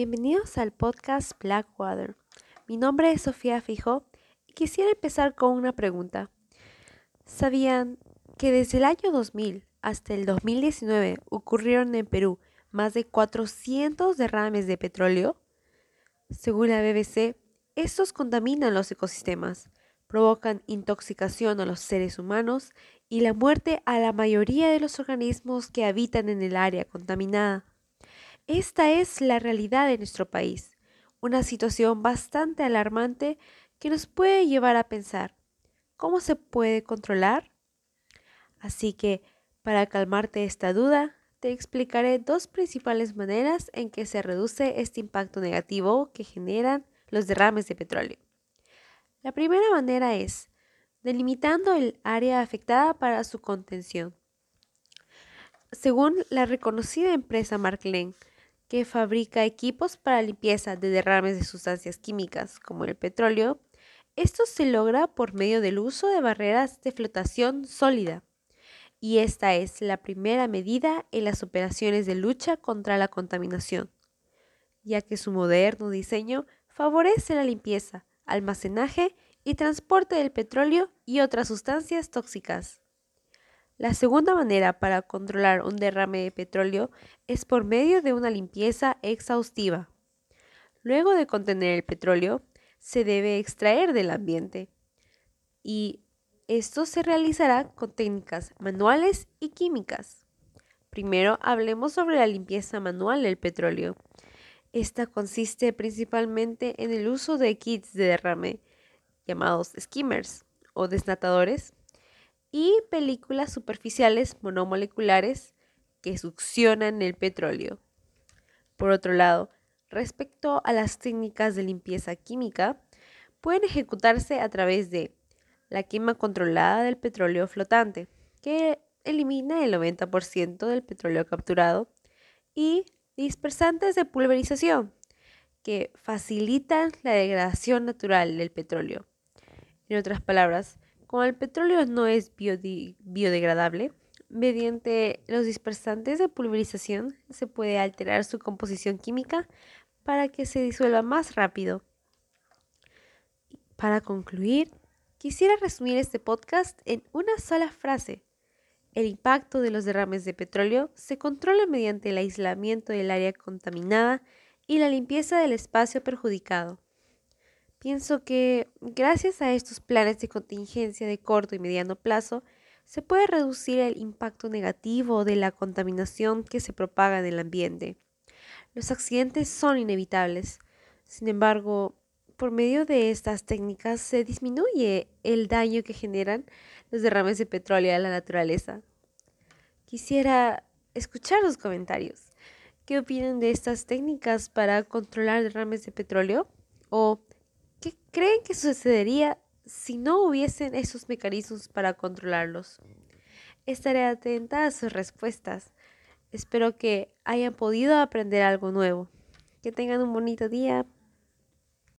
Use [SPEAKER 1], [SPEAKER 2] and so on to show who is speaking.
[SPEAKER 1] Bienvenidos al podcast Blackwater. Mi nombre es Sofía Fijo y quisiera empezar con una pregunta. ¿Sabían que desde el año 2000 hasta el 2019 ocurrieron en Perú más de 400 derrames de petróleo? Según la BBC, estos contaminan los ecosistemas, provocan intoxicación a los seres humanos y la muerte a la mayoría de los organismos que habitan en el área contaminada. Esta es la realidad de nuestro país, una situación bastante alarmante que nos puede llevar a pensar, ¿cómo se puede controlar? Así que, para calmarte esta duda, te explicaré dos principales maneras en que se reduce este impacto negativo que generan los derrames de petróleo. La primera manera es delimitando el área afectada para su contención. Según la reconocida empresa Marklen, que fabrica equipos para limpieza de derrames de sustancias químicas como el petróleo, esto se logra por medio del uso de barreras de flotación sólida. Y esta es la primera medida en las operaciones de lucha contra la contaminación, ya que su moderno diseño favorece la limpieza, almacenaje y transporte del petróleo y otras sustancias tóxicas. La segunda manera para controlar un derrame de petróleo es por medio de una limpieza exhaustiva. Luego de contener el petróleo, se debe extraer del ambiente y esto se realizará con técnicas manuales y químicas. Primero hablemos sobre la limpieza manual del petróleo. Esta consiste principalmente en el uso de kits de derrame llamados skimmers o desnatadores y películas superficiales monomoleculares que succionan el petróleo. Por otro lado, respecto a las técnicas de limpieza química, pueden ejecutarse a través de la quema controlada del petróleo flotante, que elimina el 90% del petróleo capturado, y dispersantes de pulverización, que facilitan la degradación natural del petróleo. En otras palabras, como el petróleo no es biodegradable, mediante los dispersantes de pulverización se puede alterar su composición química para que se disuelva más rápido. Para concluir, quisiera resumir este podcast en una sola frase. El impacto de los derrames de petróleo se controla mediante el aislamiento del área contaminada y la limpieza del espacio perjudicado. Pienso que gracias a estos planes de contingencia de corto y mediano plazo, se puede reducir el impacto negativo de la contaminación que se propaga en el ambiente. Los accidentes son inevitables. Sin embargo, por medio de estas técnicas se disminuye el daño que generan los derrames de petróleo a la naturaleza. Quisiera escuchar sus comentarios. ¿Qué opinan de estas técnicas para controlar derrames de petróleo? ¿O ¿Qué creen que sucedería si no hubiesen esos mecanismos para controlarlos? Estaré atenta a sus respuestas. Espero que hayan podido aprender algo nuevo. Que tengan un bonito día.